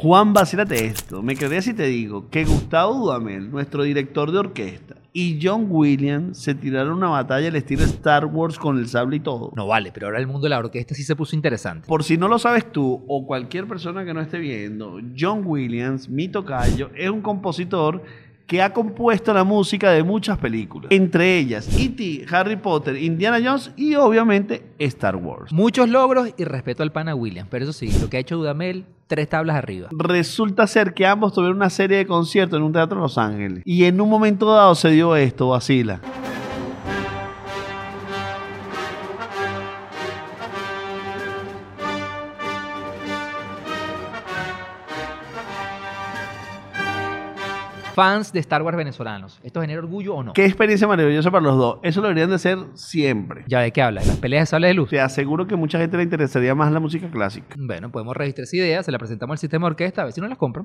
Juan, vacílate esto. Me quedé si te digo que Gustavo Dudamel, nuestro director de orquesta, y John Williams se tiraron una batalla al estilo Star Wars con el sable y todo. No vale, pero ahora el mundo de la orquesta sí se puso interesante. Por si no lo sabes tú o cualquier persona que no esté viendo, John Williams, mi tocayo, es un compositor que ha compuesto la música de muchas películas, entre ellas E.T., Harry Potter, Indiana Jones y obviamente Star Wars. Muchos logros y respeto al pana Williams, pero eso sí, lo que ha hecho Dudamel, tres tablas arriba. Resulta ser que ambos tuvieron una serie de conciertos en un teatro en Los Ángeles y en un momento dado se dio esto, vacila. Fans de Star Wars venezolanos, ¿esto genera orgullo o no? Qué experiencia maravillosa para los dos. Eso lo deberían de hacer siempre. ¿Ya de qué hablas? ¿Las peleas de sable de luz? Te aseguro que mucha gente le interesaría más la música clásica. Bueno, podemos registrar esa idea, se la presentamos al sistema de orquesta, a ver si no las compran.